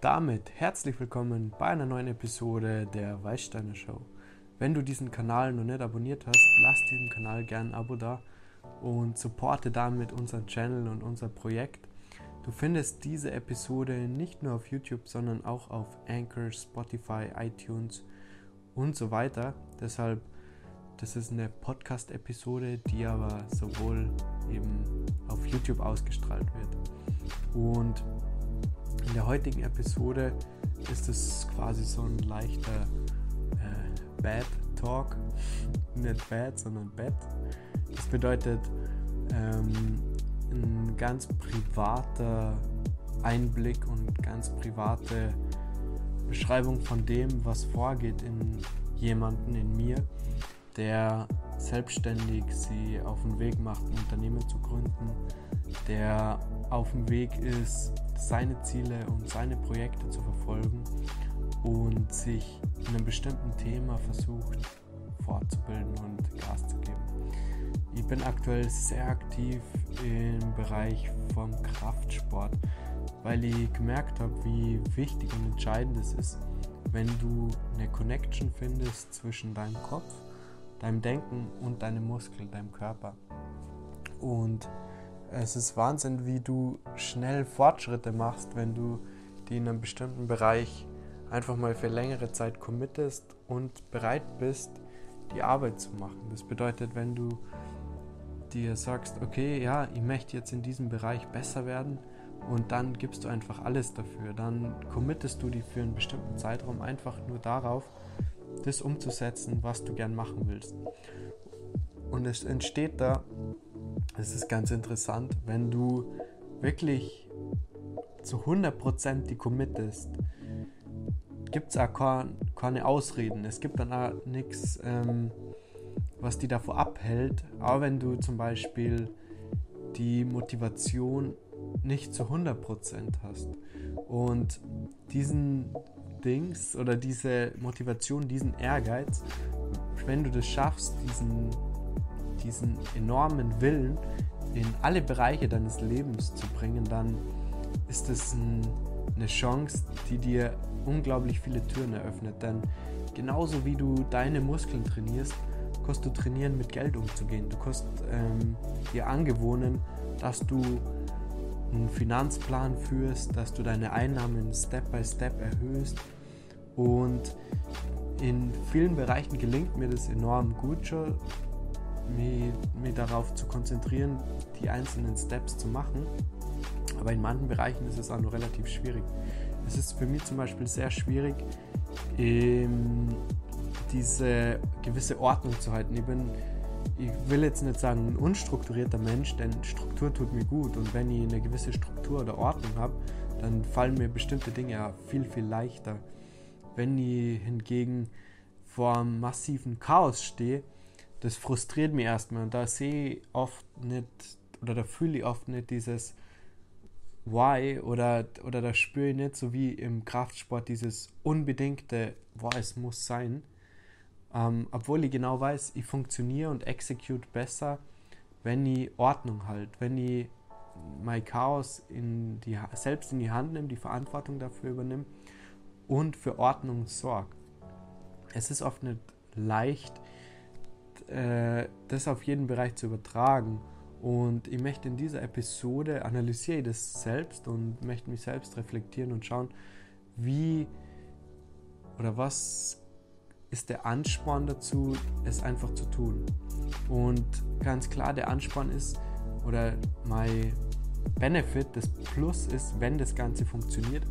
damit herzlich willkommen bei einer neuen Episode der Weißsteiner Show. Wenn du diesen Kanal noch nicht abonniert hast, lass diesem Kanal gerne ein Abo da und supporte damit unseren Channel und unser Projekt. Du findest diese Episode nicht nur auf YouTube, sondern auch auf Anchor, Spotify, iTunes und so weiter. Deshalb, das ist eine Podcast-Episode, die aber sowohl eben auf YouTube ausgestrahlt wird. Und in der heutigen Episode ist es quasi so ein leichter äh, Bad Talk. Nicht bad, sondern bad. Das bedeutet ähm, ein ganz privater Einblick und ganz private Beschreibung von dem, was vorgeht in jemanden, in mir, der selbstständig sie auf den Weg macht, ein Unternehmen zu gründen, der auf dem Weg ist, seine Ziele und seine Projekte zu verfolgen und sich in einem bestimmten Thema versucht fortzubilden und Gas zu geben. Ich bin aktuell sehr aktiv im Bereich vom Kraftsport, weil ich gemerkt habe, wie wichtig und entscheidend es ist, wenn du eine Connection findest zwischen deinem Kopf, deinem Denken und deinem Muskel, deinem Körper. Und es ist Wahnsinn, wie du schnell Fortschritte machst, wenn du die in einem bestimmten Bereich einfach mal für längere Zeit committest und bereit bist, die Arbeit zu machen. Das bedeutet, wenn du dir sagst, okay, ja, ich möchte jetzt in diesem Bereich besser werden und dann gibst du einfach alles dafür, dann committest du dich für einen bestimmten Zeitraum einfach nur darauf, das umzusetzen, was du gern machen willst. Und es entsteht da es ist ganz interessant, wenn du wirklich zu 100% die committest, gibt es auch keine Ausreden. Es gibt dann auch nichts, ähm, was die davor abhält. Aber wenn du zum Beispiel die Motivation nicht zu 100% hast und diesen Dings oder diese Motivation, diesen Ehrgeiz, wenn du das schaffst, diesen diesen enormen Willen in alle Bereiche deines Lebens zu bringen, dann ist es ein, eine Chance, die dir unglaublich viele Türen eröffnet. Denn genauso wie du deine Muskeln trainierst, kannst du trainieren, mit Geld umzugehen. Du kannst ähm, dir angewohnen, dass du einen Finanzplan führst, dass du deine Einnahmen Step by Step erhöhst. Und in vielen Bereichen gelingt mir das enorm gut schon mich, mich darauf zu konzentrieren, die einzelnen Steps zu machen. Aber in manchen Bereichen ist es auch nur relativ schwierig. Es ist für mich zum Beispiel sehr schwierig, ähm, diese gewisse Ordnung zu halten. Ich bin, ich will jetzt nicht sagen ein unstrukturierter Mensch, denn Struktur tut mir gut. Und wenn ich eine gewisse Struktur oder Ordnung habe, dann fallen mir bestimmte Dinge viel, viel leichter. Wenn ich hingegen vor einem massiven Chaos stehe, das frustriert mich erstmal. Und da sehe ich oft nicht, oder da fühle ich oft nicht dieses Why oder, oder da spüre ich nicht so wie im Kraftsport dieses unbedingte, boah, es muss sein. Ähm, obwohl ich genau weiß, ich funktioniere und execute besser, wenn ich Ordnung halt, wenn ich mein Chaos in die, selbst in die Hand nehme, die Verantwortung dafür übernehme und für Ordnung sorge. Es ist oft nicht leicht, äh, das auf jeden Bereich zu übertragen. Und ich möchte in dieser Episode analysiere ich das selbst und möchte mich selbst reflektieren und schauen, wie oder was ist der Ansporn dazu, es einfach zu tun. Und ganz klar, der Ansporn ist, oder mein Benefit, das Plus ist, wenn das Ganze funktioniert,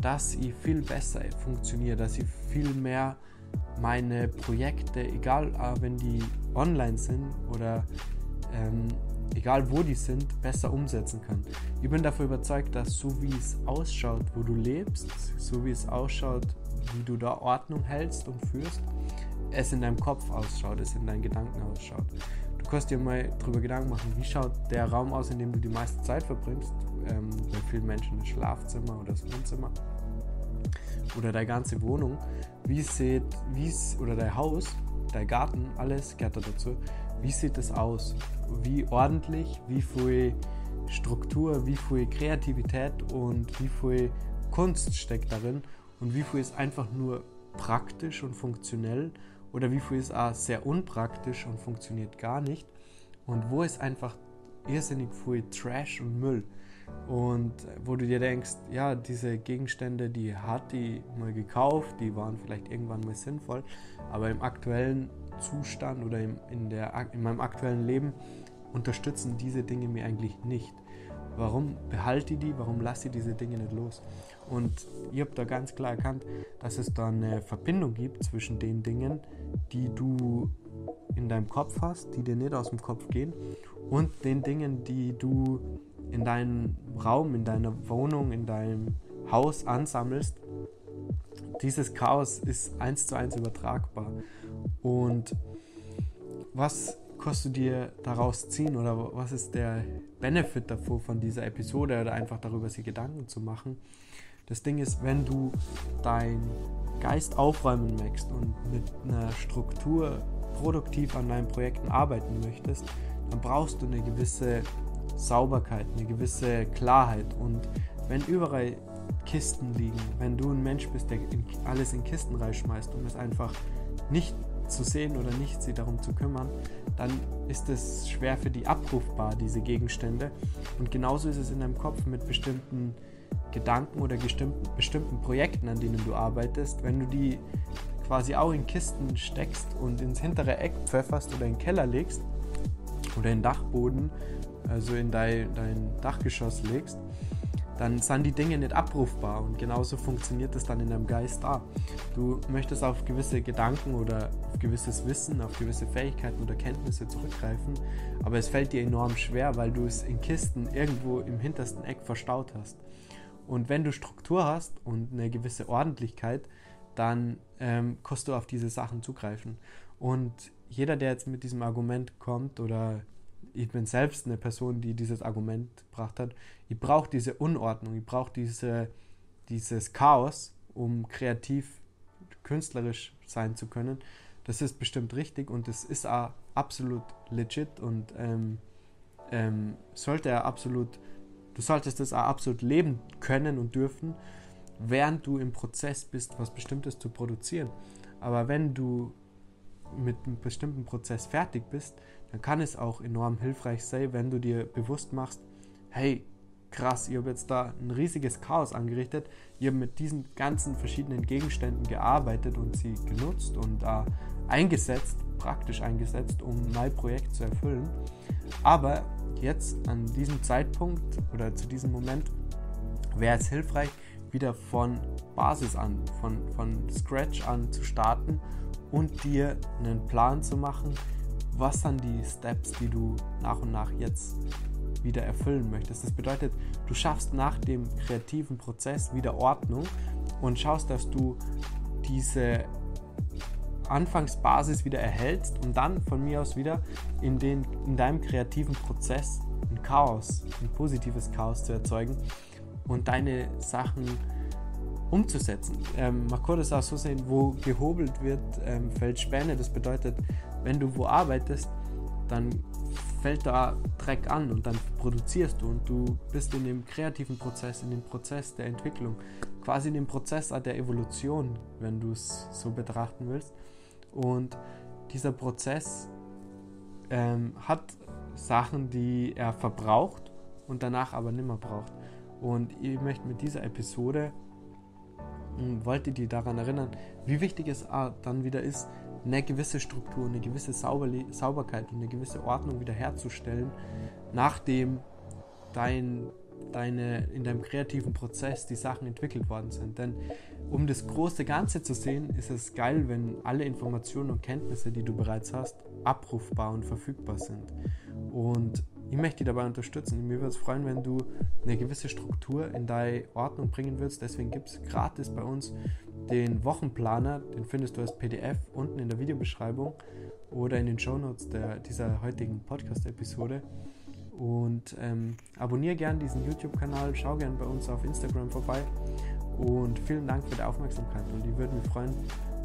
dass ich viel besser funktioniere, dass ich viel mehr meine Projekte, egal äh, wenn die online sind oder ähm, egal wo die sind, besser umsetzen kann. Ich bin dafür überzeugt, dass so wie es ausschaut, wo du lebst, so wie es ausschaut, wie du da Ordnung hältst und führst, es in deinem Kopf ausschaut, es in deinen Gedanken ausschaut. Du kannst dir mal darüber Gedanken machen, wie schaut der Raum aus, in dem du die meiste Zeit verbringst. Ähm, bei vielen Menschen das Schlafzimmer oder das Wohnzimmer oder deine ganze Wohnung, wie sieht, wie oder dein Haus, dein Garten, alles gehört da dazu. Wie sieht es aus? Wie ordentlich, wie viel Struktur, wie viel Kreativität und wie viel Kunst steckt darin und wie viel ist einfach nur praktisch und funktionell oder wie viel ist auch sehr unpraktisch und funktioniert gar nicht und wo ist einfach irrsinnig viel Trash und Müll und wo du dir denkst, ja, diese Gegenstände, die hat die mal gekauft, die waren vielleicht irgendwann mal sinnvoll, aber im aktuellen Zustand oder im, in, der, in meinem aktuellen Leben unterstützen diese Dinge mir eigentlich nicht. Warum behalte ich die? Warum lasse ich diese Dinge nicht los? Und ich habe da ganz klar erkannt, dass es da eine Verbindung gibt zwischen den Dingen, die du in deinem Kopf hast, die dir nicht aus dem Kopf gehen, und den Dingen, die du in deinem Raum, in deiner Wohnung, in deinem Haus ansammelst. Dieses Chaos ist eins zu eins übertragbar. Und was kannst du dir daraus ziehen oder was ist der Benefit davor von dieser Episode oder einfach darüber sich Gedanken zu machen? Das Ding ist, wenn du deinen Geist aufräumen möchtest und mit einer Struktur produktiv an deinen Projekten arbeiten möchtest, dann brauchst du eine gewisse Sauberkeit, eine gewisse Klarheit. Und wenn überall Kisten liegen, wenn du ein Mensch bist, der alles in Kisten reinschmeißt, um es einfach nicht zu sehen oder nicht sich darum zu kümmern, dann ist es schwer für die abrufbar, diese Gegenstände. Und genauso ist es in deinem Kopf mit bestimmten Gedanken oder bestimmten, bestimmten Projekten, an denen du arbeitest. Wenn du die quasi auch in Kisten steckst und ins hintere Eck pfefferst oder in den Keller legst oder in den Dachboden, also in dein, dein Dachgeschoss legst, dann sind die Dinge nicht abrufbar und genauso funktioniert es dann in deinem Geist da. Du möchtest auf gewisse Gedanken oder auf gewisses Wissen, auf gewisse Fähigkeiten oder Kenntnisse zurückgreifen, aber es fällt dir enorm schwer, weil du es in Kisten irgendwo im hintersten Eck verstaut hast. Und wenn du Struktur hast und eine gewisse Ordentlichkeit, dann ähm, kannst du auf diese Sachen zugreifen. Und jeder, der jetzt mit diesem Argument kommt oder ich bin selbst eine Person, die dieses Argument gebracht hat. Ich brauche diese Unordnung, ich brauche diese, dieses Chaos, um kreativ, künstlerisch sein zu können. Das ist bestimmt richtig und es ist auch absolut legit und ähm, ähm, sollte er absolut, du solltest das auch absolut leben können und dürfen, während du im Prozess bist, was Bestimmtes zu produzieren. Aber wenn du mit einem bestimmten Prozess fertig bist, dann kann es auch enorm hilfreich sein, wenn du dir bewusst machst, hey, krass, ich habe jetzt da ein riesiges Chaos angerichtet, ich habe mit diesen ganzen verschiedenen Gegenständen gearbeitet und sie genutzt und äh, eingesetzt, praktisch eingesetzt, um mein Projekt zu erfüllen. Aber jetzt an diesem Zeitpunkt oder zu diesem Moment wäre es hilfreich, wieder von Basis an, von, von Scratch an zu starten und dir einen Plan zu machen, was sind die Steps, die du nach und nach jetzt wieder erfüllen möchtest. Das bedeutet, du schaffst nach dem kreativen Prozess wieder Ordnung und schaust, dass du diese Anfangsbasis wieder erhältst und dann von mir aus wieder in, den, in deinem kreativen Prozess ein Chaos, ein positives Chaos zu erzeugen und deine Sachen umzusetzen. Ähm, das auch so sehen, wo gehobelt wird, ähm, fällt Späne. Das bedeutet, wenn du wo arbeitest, dann fällt da Dreck an und dann produzierst du und du bist in dem kreativen Prozess, in dem Prozess der Entwicklung, quasi in dem Prozess der Evolution, wenn du es so betrachten willst. Und dieser Prozess ähm, hat Sachen, die er verbraucht und danach aber nimmer braucht. Und ich möchte mit dieser Episode wollte die daran erinnern, wie wichtig es dann wieder ist, eine gewisse Struktur, eine gewisse Sauberli Sauberkeit und eine gewisse Ordnung wiederherzustellen, nachdem dein, deine, in deinem kreativen Prozess die Sachen entwickelt worden sind. Denn um das große Ganze zu sehen, ist es geil, wenn alle Informationen und Kenntnisse, die du bereits hast, abrufbar und verfügbar sind. Und ich möchte dich dabei unterstützen. Mir würde es freuen, wenn du eine gewisse Struktur in deine Ordnung bringen würdest. Deswegen gibt es gratis bei uns den Wochenplaner. Den findest du als PDF unten in der Videobeschreibung oder in den Shownotes der, dieser heutigen Podcast-Episode. Und ähm, abonniere gerne diesen YouTube-Kanal, schau gerne bei uns auf Instagram vorbei. Und vielen Dank für die Aufmerksamkeit. Und ich würde mich freuen,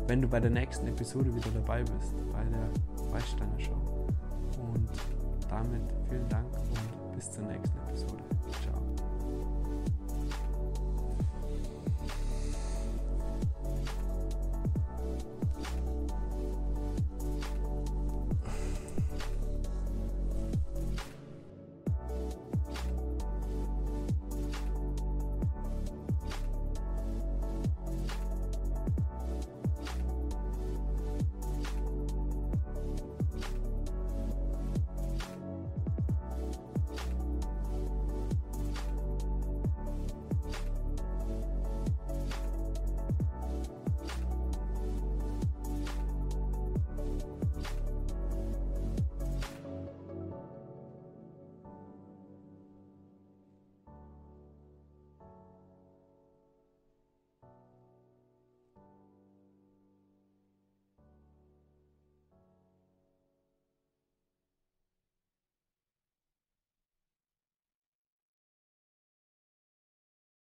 wenn du bei der nächsten Episode wieder dabei bist, bei der Weißsteiner Show. Und damit vielen Dank und bis zur nächsten Episode. Ciao.